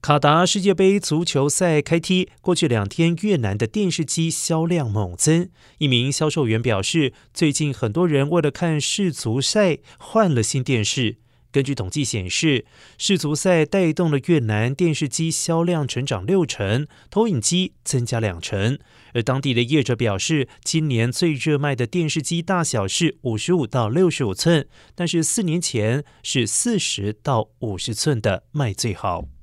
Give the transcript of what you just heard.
卡达世界杯足球赛开踢过去两天越南的电视机销量猛增。一名销售员表示最近很多人为了看世足赛换了新电视。根据统计显示世足赛带动了越南电视机销量成长六成投影机增加两成。而当地的业者表示今年最热卖的电视机大小是五十五到六十五寸但是四年前是四十到五十寸的卖最好。